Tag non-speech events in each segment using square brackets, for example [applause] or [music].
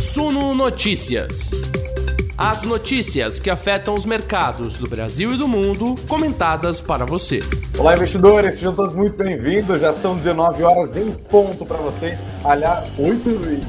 Suno Notícias. As notícias que afetam os mercados do Brasil e do mundo, comentadas para você. Olá, investidores, sejam todos muito bem-vindos. Já são 19 horas em ponto para você. Aliás, 8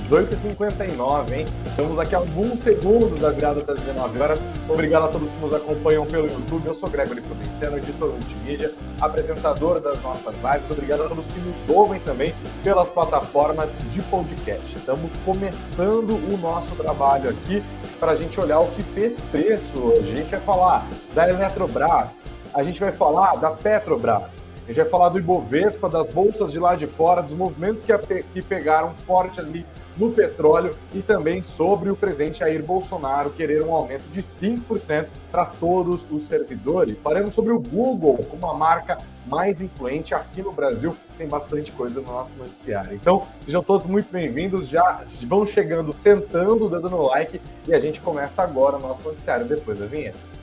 18h59, hein? Estamos aqui alguns segundos da virada das 19 horas. Obrigado a todos que nos acompanham pelo YouTube. Eu sou Gregory Prudenciano, editor multimídia, apresentador das nossas lives. Obrigado a todos que nos ouvem também pelas plataformas de podcast. Estamos começando o nosso trabalho aqui para a gente olhar o que fez preço. A gente vai falar da Eletrobras, a gente vai falar da Petrobras, a gente vai falar do Ibovespa, das bolsas de lá de fora, dos movimentos que, que pegaram forte ali no petróleo e também sobre o presidente Jair Bolsonaro querer um aumento de 5% para todos os servidores. Falaremos sobre o Google como a marca mais influente aqui no Brasil. Tem bastante coisa no nosso noticiário. Então, sejam todos muito bem-vindos. Já vão chegando, sentando, dando no like e a gente começa agora o nosso noticiário depois da vinheta.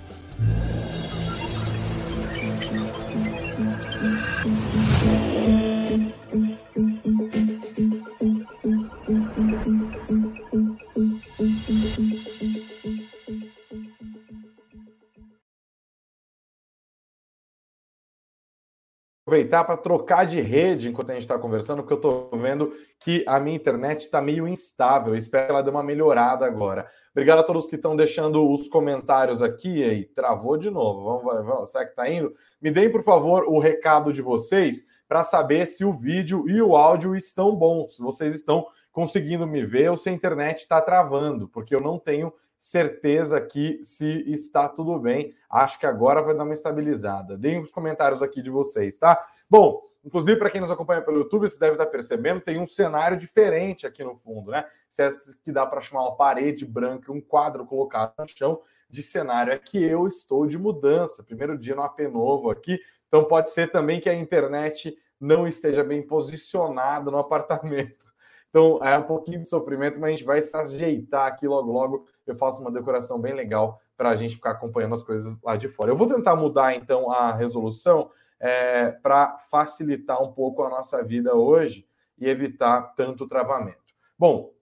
Aproveitar para trocar de rede enquanto a gente está conversando, porque eu estou vendo que a minha internet está meio instável. Espero que ela dê uma melhorada agora. Obrigado a todos que estão deixando os comentários aqui. aí, travou de novo. Vamos, vamos, será que está indo? Me deem, por favor, o recado de vocês para saber se o vídeo e o áudio estão bons, se vocês estão conseguindo me ver ou se a internet está travando, porque eu não tenho certeza que se está tudo bem. Acho que agora vai dar uma estabilizada. Deem os comentários aqui de vocês, tá? Bom, inclusive para quem nos acompanha pelo YouTube, você deve estar percebendo, tem um cenário diferente aqui no fundo, né? Se é que dá para chamar uma parede branca, um quadro colocado no chão de cenário, é que eu estou de mudança. Primeiro dia no AP novo aqui, então pode ser também que a internet não esteja bem posicionada no apartamento. Então é um pouquinho de sofrimento, mas a gente vai se ajeitar aqui logo, logo. Eu faço uma decoração bem legal para a gente ficar acompanhando as coisas lá de fora. Eu vou tentar mudar então a resolução é, para facilitar um pouco a nossa vida hoje e evitar tanto travamento. Bom,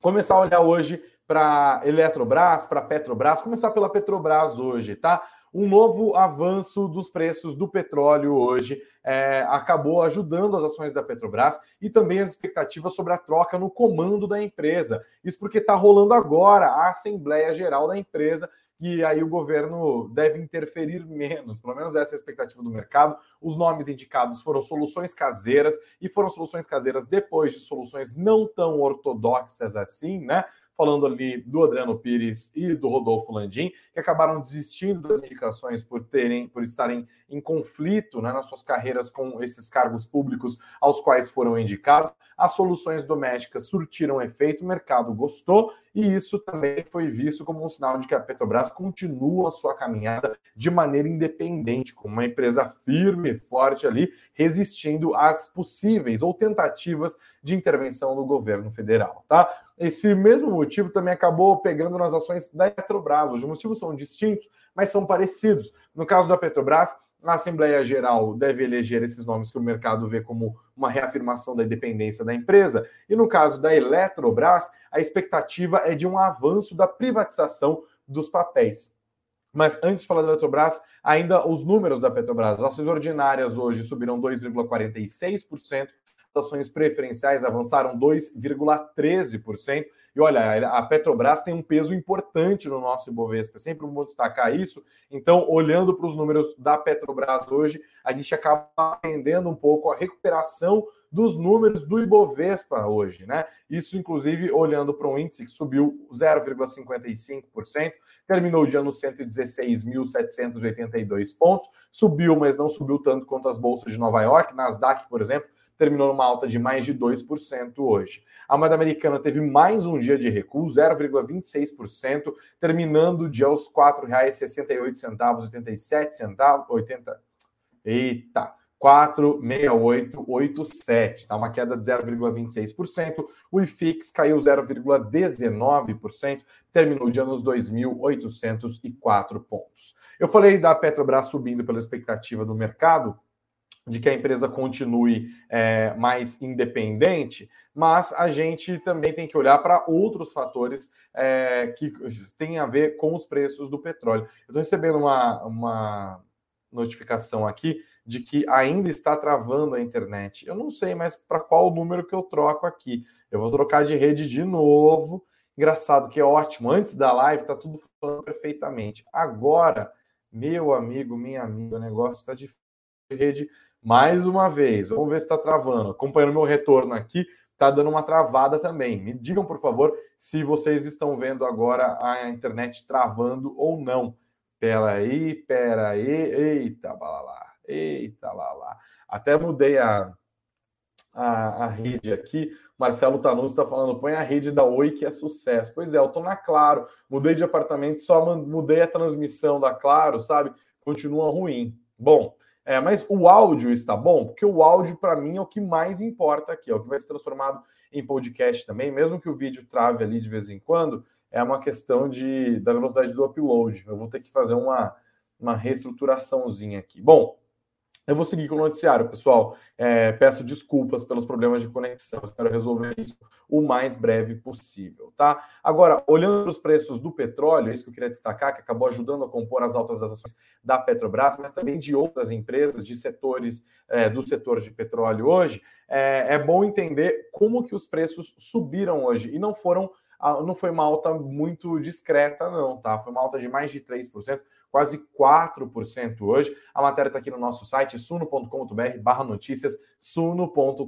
começar a olhar hoje para Eletrobras, para Petrobras, começar pela Petrobras hoje, tá? Um novo avanço dos preços do petróleo hoje é, acabou ajudando as ações da Petrobras e também as expectativas sobre a troca no comando da empresa. Isso porque está rolando agora a Assembleia Geral da empresa e aí o governo deve interferir menos, pelo menos essa é a expectativa do mercado. Os nomes indicados foram soluções caseiras e foram soluções caseiras depois de soluções não tão ortodoxas assim, né? Falando ali do Adriano Pires e do Rodolfo Landim, que acabaram desistindo das indicações por terem, por estarem em conflito né, nas suas carreiras com esses cargos públicos aos quais foram indicados. As soluções domésticas surtiram efeito, o mercado gostou, e isso também foi visto como um sinal de que a Petrobras continua a sua caminhada de maneira independente, como uma empresa firme e forte ali, resistindo às possíveis ou tentativas de intervenção do governo federal, tá? Esse mesmo motivo também acabou pegando nas ações da Petrobras. Os motivos são distintos, mas são parecidos. No caso da Petrobras, a Assembleia Geral deve eleger esses nomes que o mercado vê como uma reafirmação da independência da empresa. E no caso da Eletrobras, a expectativa é de um avanço da privatização dos papéis. Mas antes de falar da Eletrobras, ainda os números da Petrobras. As ações ordinárias hoje subiram 2,46%, as ações preferenciais avançaram 2,13%. E olha, a Petrobras tem um peso importante no nosso Ibovespa, é sempre bom destacar isso. Então, olhando para os números da Petrobras hoje, a gente acaba aprendendo um pouco a recuperação dos números do Ibovespa hoje, né? Isso, inclusive, olhando para um índice que subiu 0,55%, terminou o dia no 116.782 pontos, subiu, mas não subiu tanto quanto as bolsas de Nova York, Nasdaq, por exemplo, terminou numa alta de mais de 2% hoje. A moeda americana teve mais um dia de recuo, 0,26%, terminando o dia aos R$ 4,68, 87 centavos, 80. Eita, 46887, tá? Uma queda de 0,26%. O IFIX caiu 0,19%, terminou o dia nos 2.804 pontos. Eu falei da Petrobras subindo pela expectativa do mercado, de que a empresa continue é, mais independente, mas a gente também tem que olhar para outros fatores é, que têm a ver com os preços do petróleo. Eu estou recebendo uma, uma notificação aqui de que ainda está travando a internet. Eu não sei mais para qual número que eu troco aqui. Eu vou trocar de rede de novo. Engraçado que é ótimo. Antes da live está tudo funcionando perfeitamente. Agora, meu amigo, minha amiga, o negócio está de rede mais uma vez. Vamos ver se está travando. Acompanhando meu retorno aqui, está dando uma travada também. Me digam, por favor, se vocês estão vendo agora a internet travando ou não. Peraí, peraí. Eita, balalá. Eita, lá, lá. Até mudei a, a, a rede aqui. Marcelo Tanus está falando, põe a rede da Oi que é sucesso. Pois é, eu estou na Claro, mudei de apartamento, só mudei a transmissão da Claro, sabe? Continua ruim. Bom, é, mas o áudio está bom, porque o áudio, para mim, é o que mais importa aqui, é o que vai ser transformado em podcast também, mesmo que o vídeo trave ali de vez em quando, é uma questão de, da velocidade do upload. Eu vou ter que fazer uma, uma reestruturaçãozinha aqui. Bom, eu vou seguir com o noticiário, pessoal. É, peço desculpas pelos problemas de conexão. Espero resolver isso o mais breve possível, tá? Agora, olhando os preços do petróleo, é isso que eu queria destacar, que acabou ajudando a compor as altas das ações da Petrobras, mas também de outras empresas, de setores é, do setor de petróleo hoje, é, é bom entender como que os preços subiram hoje e não foram não foi uma alta muito discreta, não, tá? Foi uma alta de mais de 3%, quase 4% hoje. A matéria está aqui no nosso site, suno.com.br barra notícias, suno.com.br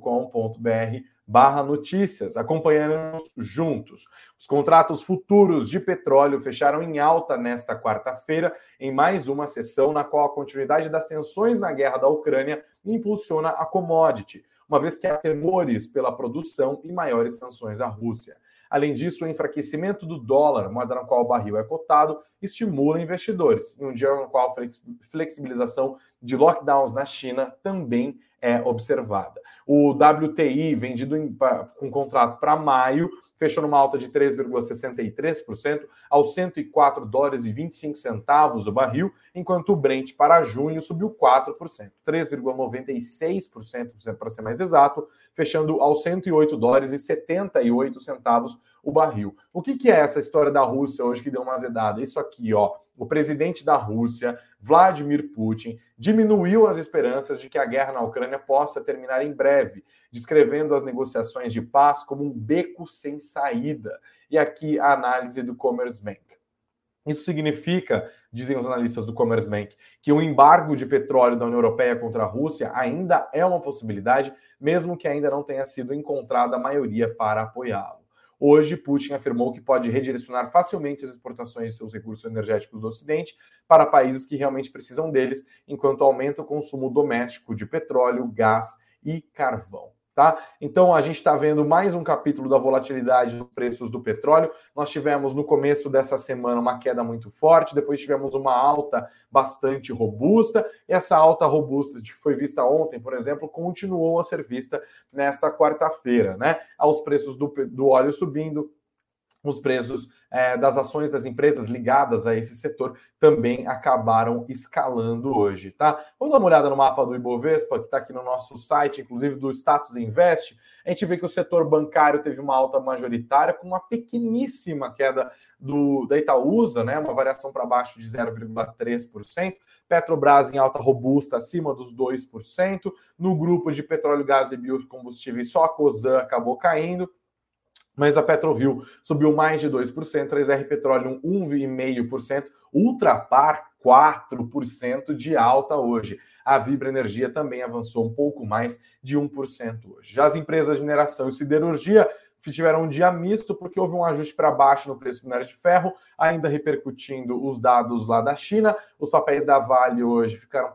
barra notícias, acompanhando juntos. Os contratos futuros de petróleo fecharam em alta nesta quarta-feira, em mais uma sessão na qual a continuidade das tensões na guerra da Ucrânia impulsiona a commodity, uma vez que há temores pela produção e maiores sanções à Rússia. Além disso, o enfraquecimento do dólar, moeda na qual o barril é cotado, estimula investidores, em um dia no qual a flexibilização de lockdowns na China também é observada. O WTI, vendido em, com contrato para maio, fechou numa alta de 3,63% aos 104 dólares e 25 centavos o barril, enquanto o Brent para junho subiu 4%, 3,96% para ser mais exato, fechando aos 108 dólares e 78 centavos o barril. O que, que é essa história da Rússia hoje que deu uma azedada? Isso aqui, ó. O presidente da Rússia, Vladimir Putin, diminuiu as esperanças de que a guerra na Ucrânia possa terminar em breve, descrevendo as negociações de paz como um beco sem saída. E aqui a análise do Commerzbank. Isso significa, dizem os analistas do Commerzbank, que o embargo de petróleo da União Europeia contra a Rússia ainda é uma possibilidade, mesmo que ainda não tenha sido encontrada a maioria para apoiá-lo. Hoje, Putin afirmou que pode redirecionar facilmente as exportações de seus recursos energéticos do Ocidente para países que realmente precisam deles, enquanto aumenta o consumo doméstico de petróleo, gás e carvão. Tá? Então a gente está vendo mais um capítulo da volatilidade dos preços do petróleo. Nós tivemos no começo dessa semana uma queda muito forte, depois tivemos uma alta bastante robusta, e essa alta robusta que foi vista ontem, por exemplo, continuou a ser vista nesta quarta-feira, né? Aos preços do, do óleo subindo, os preços é, das ações das empresas ligadas a esse setor também acabaram escalando hoje, tá? Vamos dar uma olhada no mapa do Ibovespa, que está aqui no nosso site, inclusive do Status Invest. A gente vê que o setor bancário teve uma alta majoritária com uma pequeníssima queda do, da Itaúsa, né? Uma variação para baixo de 0,3%. Petrobras em alta robusta, acima dos 2%. No grupo de petróleo, gás e biocombustíveis, só a Cosan acabou caindo mas a PetroRio subiu mais de 2%, a SR Petroleum 1,5%, Ultrapar 4% de alta hoje. A Vibra Energia também avançou um pouco mais de 1% hoje. Já as empresas de mineração e siderurgia tiveram um dia misto porque houve um ajuste para baixo no preço do minério de ferro, ainda repercutindo os dados lá da China. Os papéis da Vale hoje ficaram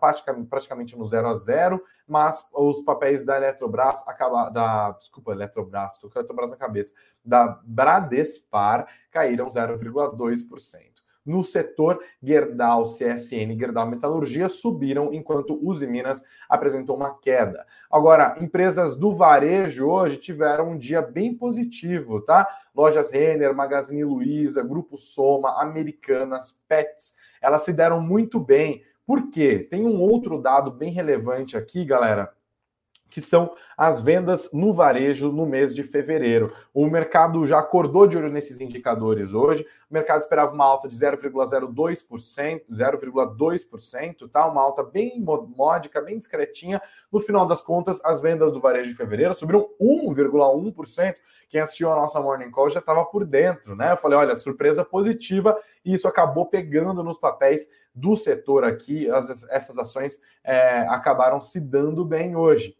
praticamente no zero a zero, mas os papéis da Eletrobras acabaram, da, desculpa, Eletrobras, estou com a Eletrobras na cabeça, da Bradespar caíram 0,2%. No setor, Gerdau, CSN, Gerdau Metalurgia subiram, enquanto Uzi Minas apresentou uma queda. Agora, empresas do varejo hoje tiveram um dia bem positivo, tá? Lojas Renner, Magazine Luiza, Grupo Soma, Americanas, Pets, elas se deram muito bem Por quê? Tem um outro dado bem relevante aqui, galera, que são as vendas no varejo no mês de fevereiro. O mercado já acordou de olho nesses indicadores hoje. O mercado esperava uma alta de 0,02%, 0,2%, tá? Uma alta bem módica, bem discretinha. No final das contas, as vendas do varejo de fevereiro subiram 1,1%. Quem assistiu a nossa Morning Call já estava por dentro, né? Eu falei, olha, surpresa positiva, e isso acabou pegando nos papéis do setor aqui. As, essas ações é, acabaram se dando bem hoje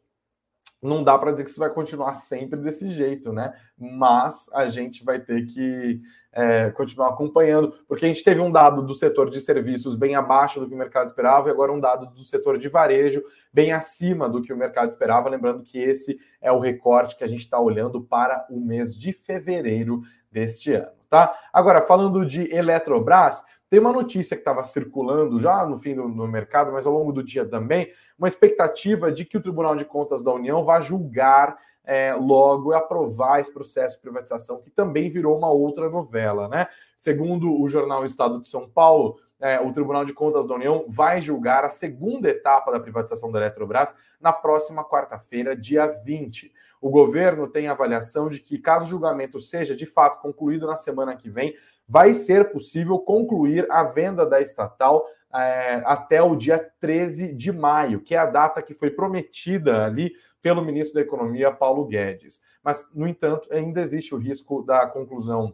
não dá para dizer que isso vai continuar sempre desse jeito, né? Mas a gente vai ter que é, continuar acompanhando, porque a gente teve um dado do setor de serviços bem abaixo do que o mercado esperava, e agora um dado do setor de varejo bem acima do que o mercado esperava. Lembrando que esse é o recorte que a gente está olhando para o mês de fevereiro deste ano, tá? Agora, falando de Eletrobras, tem uma notícia que estava circulando já no fim do mercado, mas ao longo do dia também, uma expectativa de que o Tribunal de Contas da União vá julgar é, logo e aprovar esse processo de privatização, que também virou uma outra novela, né? Segundo o jornal Estado de São Paulo, é, o Tribunal de Contas da União vai julgar a segunda etapa da privatização da Eletrobras na próxima quarta-feira, dia 20. O governo tem avaliação de que, caso o julgamento seja de fato concluído na semana que vem, vai ser possível concluir a venda da estatal é, até o dia 13 de maio, que é a data que foi prometida ali pelo ministro da Economia, Paulo Guedes. Mas, no entanto, ainda existe o risco da conclusão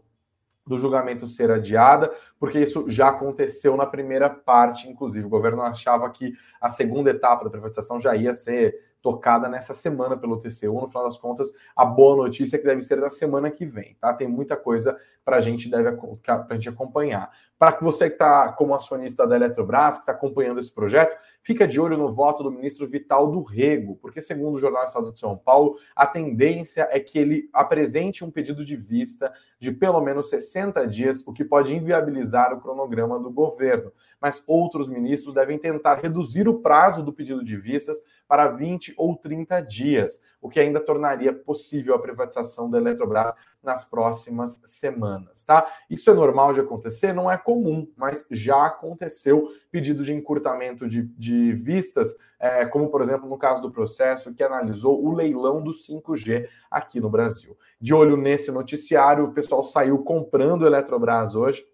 do julgamento ser adiada, porque isso já aconteceu na primeira parte, inclusive. O governo achava que a segunda etapa da privatização já ia ser tocada nessa semana pelo TCU. No final das contas, a boa notícia é que deve ser da semana que vem, tá? Tem muita coisa para a gente deve pra gente acompanhar. Para que você que está como acionista da Eletrobras, que está acompanhando esse projeto, fica de olho no voto do ministro Vital do Rego, porque segundo o Jornal Estado de São Paulo, a tendência é que ele apresente um pedido de vista de pelo menos 60 dias, o que pode inviabilizar o cronograma do governo. Mas outros ministros devem tentar reduzir o prazo do pedido de vistas para 20 ou 30 dias, o que ainda tornaria possível a privatização da Eletrobras nas próximas semanas, tá? Isso é normal de acontecer? Não é comum, mas já aconteceu pedido de encurtamento de, de vistas, é, como por exemplo no caso do processo que analisou o leilão do 5G aqui no Brasil. De olho nesse noticiário, o pessoal saiu comprando Eletrobras hoje.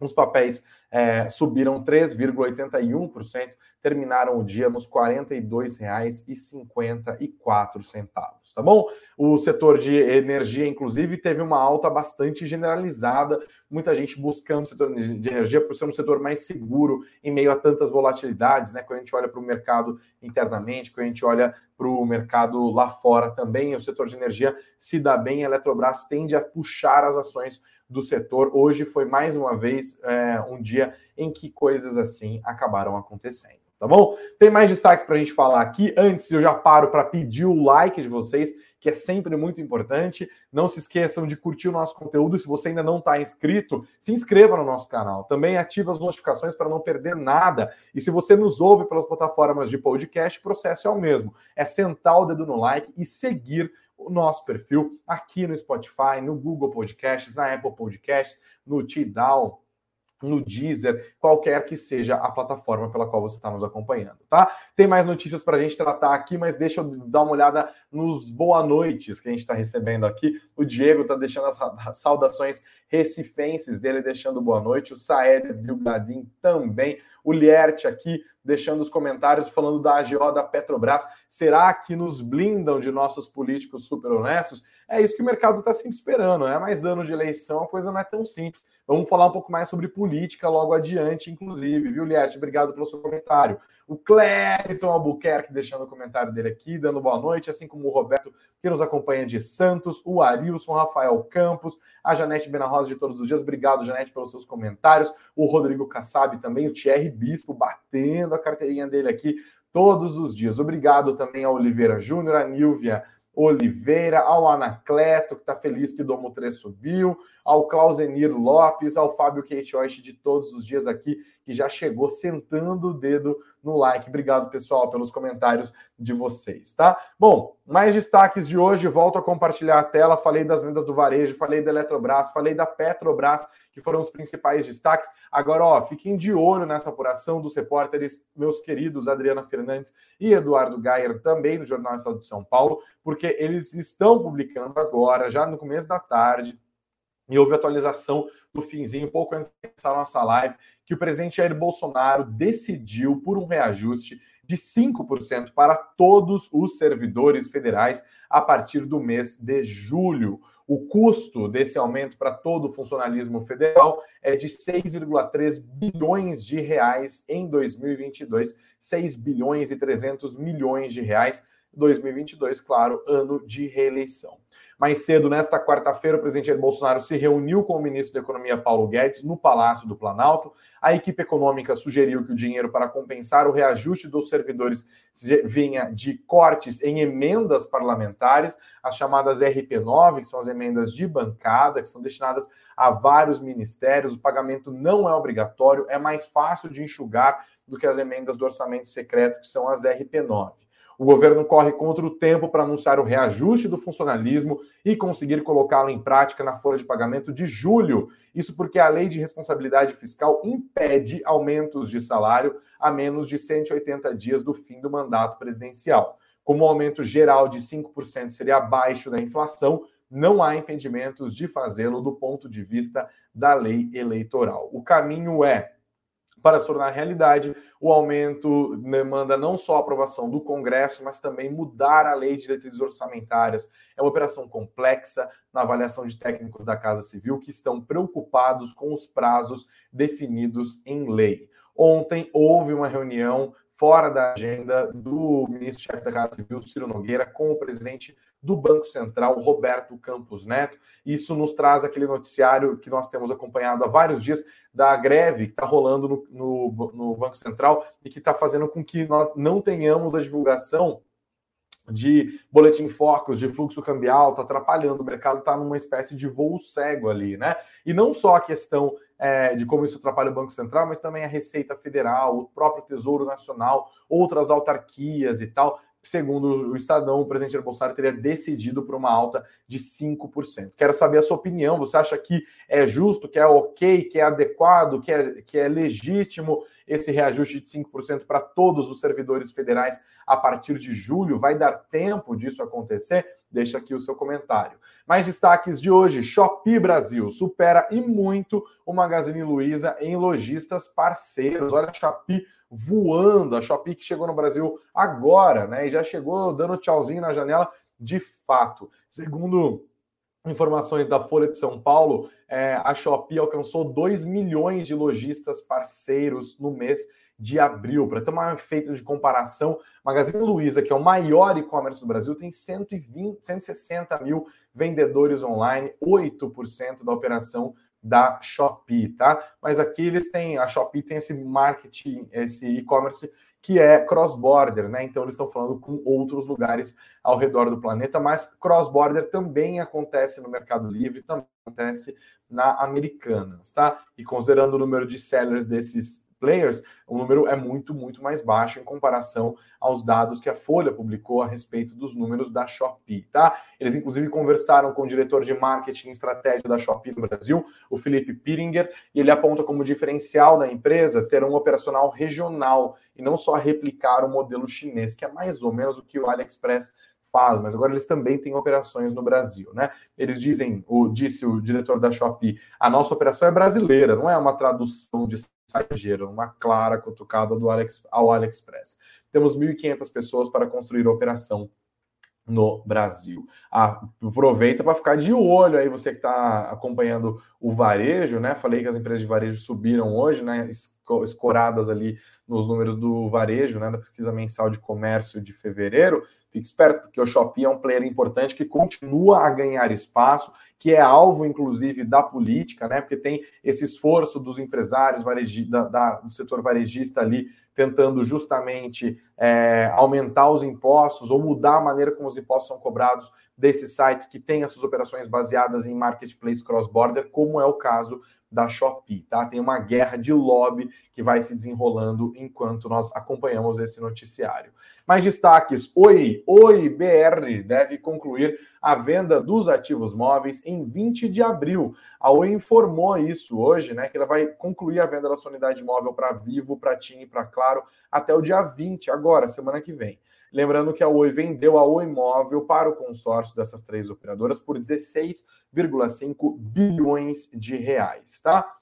Os papéis é, subiram 3,81%, terminaram o dia nos R$ 42,54, tá bom? O setor de energia, inclusive, teve uma alta bastante generalizada, muita gente buscando o setor de energia por ser um setor mais seguro em meio a tantas volatilidades, né? Quando a gente olha para o mercado internamente, quando a gente olha para o mercado lá fora também, o setor de energia se dá bem, a Eletrobras tende a puxar as ações do setor. Hoje foi mais uma vez é, um dia em que coisas assim acabaram acontecendo. Tá bom? Tem mais destaques para a gente falar aqui. Antes, eu já paro para pedir o like de vocês, que é sempre muito importante. Não se esqueçam de curtir o nosso conteúdo. Se você ainda não está inscrito, se inscreva no nosso canal. Também ative as notificações para não perder nada. E se você nos ouve pelas plataformas de podcast, o processo é o mesmo. É sentar o dedo no like e seguir o nosso perfil aqui no Spotify, no Google Podcasts, na Apple Podcasts, no Tidal, no Deezer, qualquer que seja a plataforma pela qual você está nos acompanhando, tá? Tem mais notícias para a gente tratar aqui, mas deixa eu dar uma olhada nos boa noites que a gente está recebendo aqui. O Diego está deixando as saudações recifenses dele, deixando boa noite. O Saed Bilgadim também. O Lierte aqui deixando os comentários falando da AGO da Petrobras. Será que nos blindam de nossos políticos super honestos? É isso que o mercado está sempre esperando. É mais ano de eleição, a coisa não é tão simples. Vamos falar um pouco mais sobre política logo adiante, inclusive, viu, Liette? Obrigado pelo seu comentário. O Clériton Albuquerque deixando o comentário dele aqui, dando boa noite, assim como o Roberto, que nos acompanha de Santos, o Arilson, Rafael Campos, a Janete Benarrosa de todos os dias. Obrigado, Janete, pelos seus comentários. O Rodrigo Kassab também, o Thierry Bispo batendo a carteirinha dele aqui todos os dias. Obrigado também a Oliveira Júnior, a Nilvia Oliveira, ao Anacleto, que está feliz que Domo 3 subiu, ao Clausenir Lopes, ao Fábio Queixoche de todos os dias aqui, que já chegou sentando o dedo no like. Obrigado, pessoal, pelos comentários de vocês, tá? Bom, mais destaques de hoje, volto a compartilhar a tela. Falei das vendas do varejo, falei da Eletrobras, falei da Petrobras, que foram os principais destaques. Agora, ó, fiquem de olho nessa apuração dos repórteres, meus queridos Adriana Fernandes e Eduardo Gayer, também do Jornal Estado de São Paulo, porque eles estão publicando agora, já no começo da tarde, e houve atualização do finzinho, pouco antes da nossa live, que o presidente Jair Bolsonaro decidiu por um reajuste de 5% para todos os servidores federais a partir do mês de julho. O custo desse aumento para todo o funcionalismo federal é de 6,3 bilhões de reais em 2022, 6 bilhões e 300 milhões de reais 2022, claro, ano de reeleição. Mais cedo, nesta quarta-feira, o presidente Jair Bolsonaro se reuniu com o ministro da Economia, Paulo Guedes, no Palácio do Planalto. A equipe econômica sugeriu que o dinheiro para compensar o reajuste dos servidores vinha de cortes em emendas parlamentares, as chamadas RP9, que são as emendas de bancada, que são destinadas a vários ministérios. O pagamento não é obrigatório, é mais fácil de enxugar do que as emendas do orçamento secreto, que são as RP9. O governo corre contra o tempo para anunciar o reajuste do funcionalismo e conseguir colocá-lo em prática na folha de pagamento de julho. Isso porque a lei de responsabilidade fiscal impede aumentos de salário a menos de 180 dias do fim do mandato presidencial. Como o aumento geral de 5% seria abaixo da inflação, não há impedimentos de fazê-lo do ponto de vista da lei eleitoral. O caminho é para se tornar realidade, o aumento demanda não só a aprovação do Congresso, mas também mudar a lei de diretrizes orçamentárias. É uma operação complexa na avaliação de técnicos da Casa Civil que estão preocupados com os prazos definidos em lei. Ontem houve uma reunião fora da agenda do ministro-chefe da Casa Civil, Ciro Nogueira, com o presidente do Banco Central, Roberto Campos Neto. Isso nos traz aquele noticiário que nós temos acompanhado há vários dias da greve que está rolando no, no, no, Banco Central e que está fazendo com que nós não tenhamos a divulgação de boletim focos, de fluxo cambial, está atrapalhando, o mercado está numa espécie de voo cego ali, né? E não só a questão é, de como isso atrapalha o Banco Central, mas também a Receita Federal, o próprio Tesouro Nacional, outras autarquias e tal segundo o Estadão, o presidente Bolsonaro teria decidido por uma alta de 5%. Quero saber a sua opinião. Você acha que é justo, que é ok, que é adequado, que é, que é legítimo esse reajuste de 5% para todos os servidores federais a partir de julho? Vai dar tempo disso acontecer? Deixa aqui o seu comentário. Mais destaques de hoje: Shopee Brasil supera e muito o Magazine Luiza em lojistas parceiros. Olha, Shopee voando. A Shopee que chegou no Brasil agora, né? E já chegou dando tchauzinho na janela de fato. Segundo informações da Folha de São Paulo, é, a Shopee alcançou 2 milhões de lojistas parceiros no mês de abril. Para ter um efeito de comparação, Magazine Luiza, que é o maior e-commerce do Brasil, tem 120, 160 mil vendedores online, 8% da operação da Shopee, tá? Mas aqui eles têm, a Shopee tem esse marketing, esse e-commerce que é cross-border, né? Então eles estão falando com outros lugares ao redor do planeta, mas cross-border também acontece no Mercado Livre, também acontece na Americanas, tá? E considerando o número de sellers desses players, o número é muito, muito mais baixo em comparação aos dados que a Folha publicou a respeito dos números da Shopee, tá? Eles, inclusive, conversaram com o diretor de marketing e estratégia da Shopee no Brasil, o Felipe Piringer, e ele aponta como diferencial da empresa ter um operacional regional e não só replicar o modelo chinês, que é mais ou menos o que o AliExpress faz, mas agora eles também têm operações no Brasil, né? Eles dizem, o, disse o diretor da Shopee, a nossa operação é brasileira, não é uma tradução de estrangeiro, uma clara cutucada do Alex, ao AliExpress. Temos 1.500 pessoas para construir a operação no Brasil. Ah, aproveita para ficar de olho aí, você que está acompanhando o varejo, né? Falei que as empresas de varejo subiram hoje, né? Escoradas ali nos números do varejo, né? Da pesquisa mensal de comércio de fevereiro. Fique esperto, porque o Shopee é um player importante que continua a ganhar espaço, que é alvo, inclusive, da política, né? Porque tem esse esforço dos empresários da, da, do setor varejista ali tentando justamente é, aumentar os impostos ou mudar a maneira como os impostos são cobrados desses sites que têm as suas operações baseadas em marketplace cross-border, como é o caso da Shopee, tá? Tem uma guerra de lobby que vai se desenrolando enquanto nós acompanhamos esse noticiário. Mais destaques: Oi, Oi BR deve concluir a venda dos ativos móveis em 20 de abril. A Oi informou isso hoje, né? Que ela vai concluir a venda da sua unidade móvel para Vivo, para TIM e para Claro até o dia 20, agora, semana que vem. Lembrando que a Oi vendeu a Oi Móvel para o consórcio dessas três operadoras por 16,5 bilhões de reais, tá?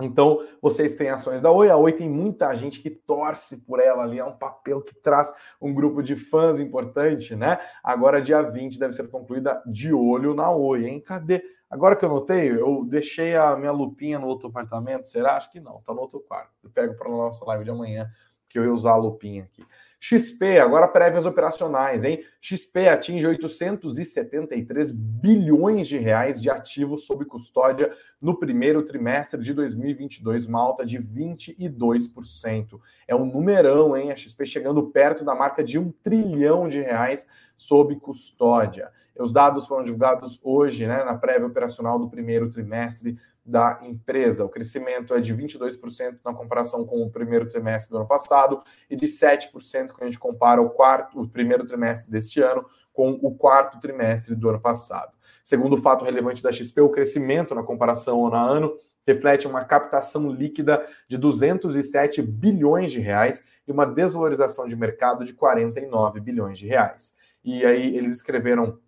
Então, vocês têm ações da Oi. A Oi tem muita gente que torce por ela ali. É um papel que traz um grupo de fãs importante, né? Agora, dia 20, deve ser concluída de olho na Oi, hein? Cadê? Agora que eu notei, eu deixei a minha lupinha no outro apartamento. Será? Acho que não. Tá no outro quarto. Eu pego para a nossa live de amanhã, que eu ia usar a lupinha aqui. XP, agora prévias operacionais, hein? XP atinge 873 bilhões de reais de ativos sob custódia no primeiro trimestre de 2022, uma alta de 22%. É um numerão, hein? A XP chegando perto da marca de um trilhão de reais sob custódia. Os dados foram divulgados hoje, né, na prévia operacional do primeiro trimestre da empresa. O crescimento é de 22% na comparação com o primeiro trimestre do ano passado e de 7% quando a gente compara o quarto, o primeiro trimestre deste ano com o quarto trimestre do ano passado. Segundo o fato relevante da XP, o crescimento na comparação ano a ano reflete uma captação líquida de 207 bilhões de reais e uma desvalorização de mercado de 49 bilhões de reais. E aí eles escreveram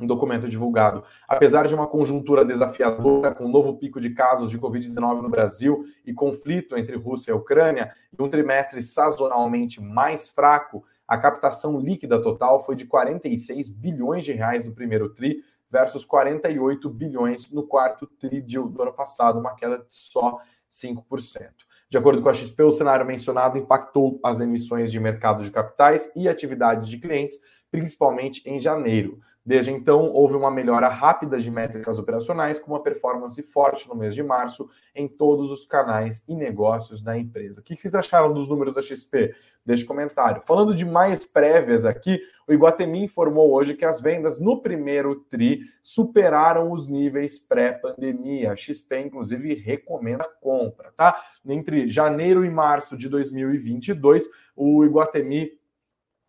um documento divulgado. Apesar de uma conjuntura desafiadora, com um novo pico de casos de Covid-19 no Brasil e conflito entre Rússia e Ucrânia, e um trimestre sazonalmente mais fraco, a captação líquida total foi de 46 bilhões de reais no primeiro TRI versus 48 bilhões no quarto TRI do ano passado, uma queda de só 5%. De acordo com a XP, o cenário mencionado impactou as emissões de mercado de capitais e atividades de clientes, principalmente em janeiro. Desde então, houve uma melhora rápida de métricas operacionais, com uma performance forte no mês de março em todos os canais e negócios da empresa. O que vocês acharam dos números da XP? Deixe comentário. Falando de mais prévias aqui, o Iguatemi informou hoje que as vendas no primeiro TRI superaram os níveis pré-pandemia. A XP, inclusive, recomenda compra, tá? Entre janeiro e março de 2022, o Iguatemi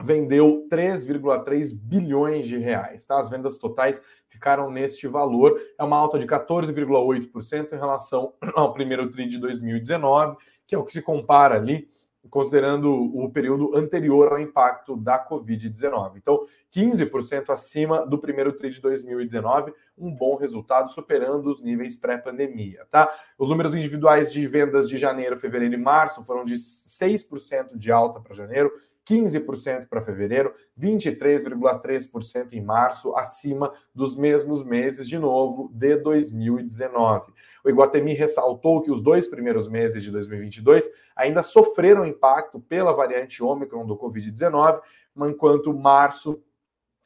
vendeu 3,3 bilhões de reais. Tá? As vendas totais ficaram neste valor. É uma alta de 14,8% em relação [clears throat] ao primeiro TRI de 2019, que é o que se compara ali, considerando o período anterior ao impacto da Covid-19. Então, 15% acima do primeiro TRI de 2019, um bom resultado, superando os níveis pré-pandemia. Tá? Os números individuais de vendas de janeiro, fevereiro e março foram de 6% de alta para janeiro, 15% para fevereiro, 23,3% em março, acima dos mesmos meses, de novo, de 2019. O Iguatemi ressaltou que os dois primeiros meses de 2022 ainda sofreram impacto pela variante Ômicron do Covid-19, enquanto março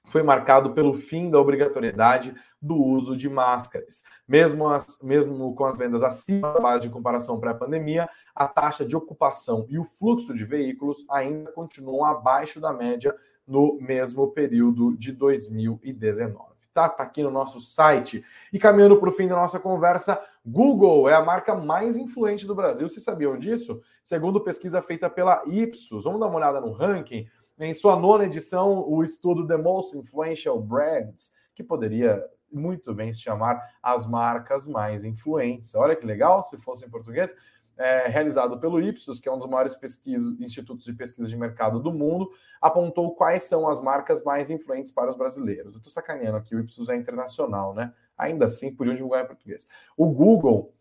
foi marcado pelo fim da obrigatoriedade do uso de máscaras. Mesmo, as, mesmo com as vendas acima da base de comparação pré-pandemia, a taxa de ocupação e o fluxo de veículos ainda continuam abaixo da média no mesmo período de 2019. Tá, tá aqui no nosso site. E caminhando para o fim da nossa conversa, Google é a marca mais influente do Brasil. Vocês sabiam disso? Segundo pesquisa feita pela Ipsos. Vamos dar uma olhada no ranking. Em sua nona edição, o estudo The Most Influential Brands, que poderia muito bem se chamar as marcas mais influentes. Olha que legal, se fosse em português. É, realizado pelo Ipsos, que é um dos maiores institutos de pesquisa de mercado do mundo, apontou quais são as marcas mais influentes para os brasileiros. Eu estou sacaneando aqui, o Ipsos é internacional, né? Ainda assim, podiam divulgar em português. O Google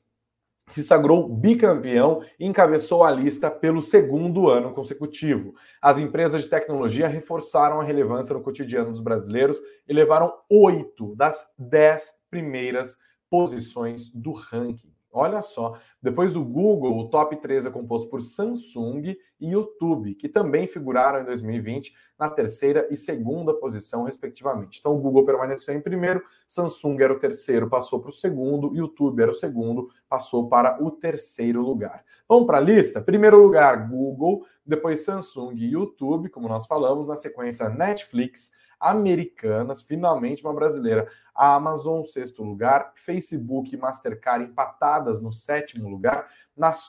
se sagrou bicampeão e encabeçou a lista pelo segundo ano consecutivo. As empresas de tecnologia reforçaram a relevância no cotidiano dos brasileiros e levaram oito das dez primeiras posições do ranking. Olha só, depois do Google, o top 3 é composto por Samsung e YouTube, que também figuraram em 2020 na terceira e segunda posição, respectivamente. Então, o Google permaneceu em primeiro, Samsung era o terceiro, passou para o segundo, YouTube era o segundo, passou para o terceiro lugar. Vamos para a lista? Primeiro lugar, Google, depois Samsung e YouTube, como nós falamos, na sequência Netflix, Americanas, finalmente uma brasileira. A Amazon, sexto lugar, Facebook e Mastercard empatadas no sétimo lugar,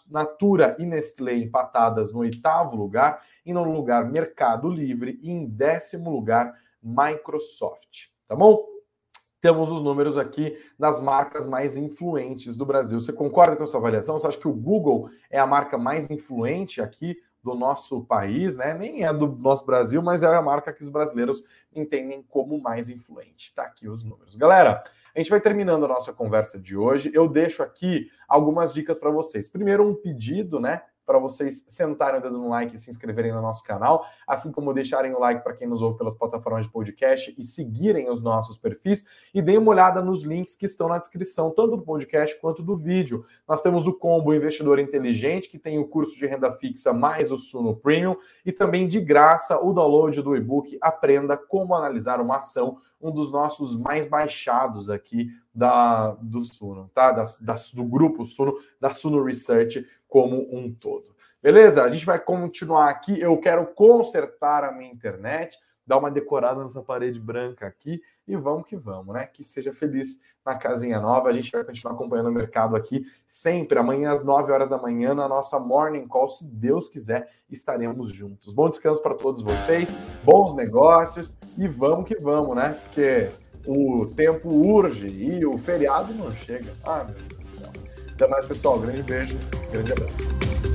Natura e Nestlé empatadas no oitavo lugar, e no lugar Mercado Livre e em décimo lugar Microsoft. Tá bom? Temos os números aqui das marcas mais influentes do Brasil. Você concorda com essa avaliação? Você acha que o Google é a marca mais influente aqui do nosso país, né? Nem é do nosso Brasil, mas é a marca que os brasileiros entendem como mais influente. Tá aqui os números. Galera, a gente vai terminando a nossa conversa de hoje. Eu deixo aqui algumas dicas para vocês. Primeiro, um pedido, né? Para vocês sentarem o dedo no like e se inscreverem no nosso canal, assim como deixarem o like para quem nos ouve pelas plataformas de podcast e seguirem os nossos perfis e deem uma olhada nos links que estão na descrição, tanto do podcast quanto do vídeo. Nós temos o combo Investidor Inteligente, que tem o curso de renda fixa mais o Suno Premium e também de graça o download do e-book Aprenda como analisar uma ação um dos nossos mais baixados aqui da, do Suno, tá? Da, da, do grupo Suno, da Suno Research como um todo. Beleza? A gente vai continuar aqui. Eu quero consertar a minha internet, dar uma decorada nessa parede branca aqui e vamos que vamos, né? Que seja feliz na casinha nova. A gente vai continuar acompanhando o mercado aqui sempre, amanhã às 9 horas da manhã, na nossa Morning Call. Se Deus quiser, estaremos juntos. Bom descanso para todos vocês, bons negócios e vamos que vamos, né? Porque o tempo urge e o feriado não chega. Ah, meu Deus do céu. Até mais, pessoal. Grande beijo, grande abraço.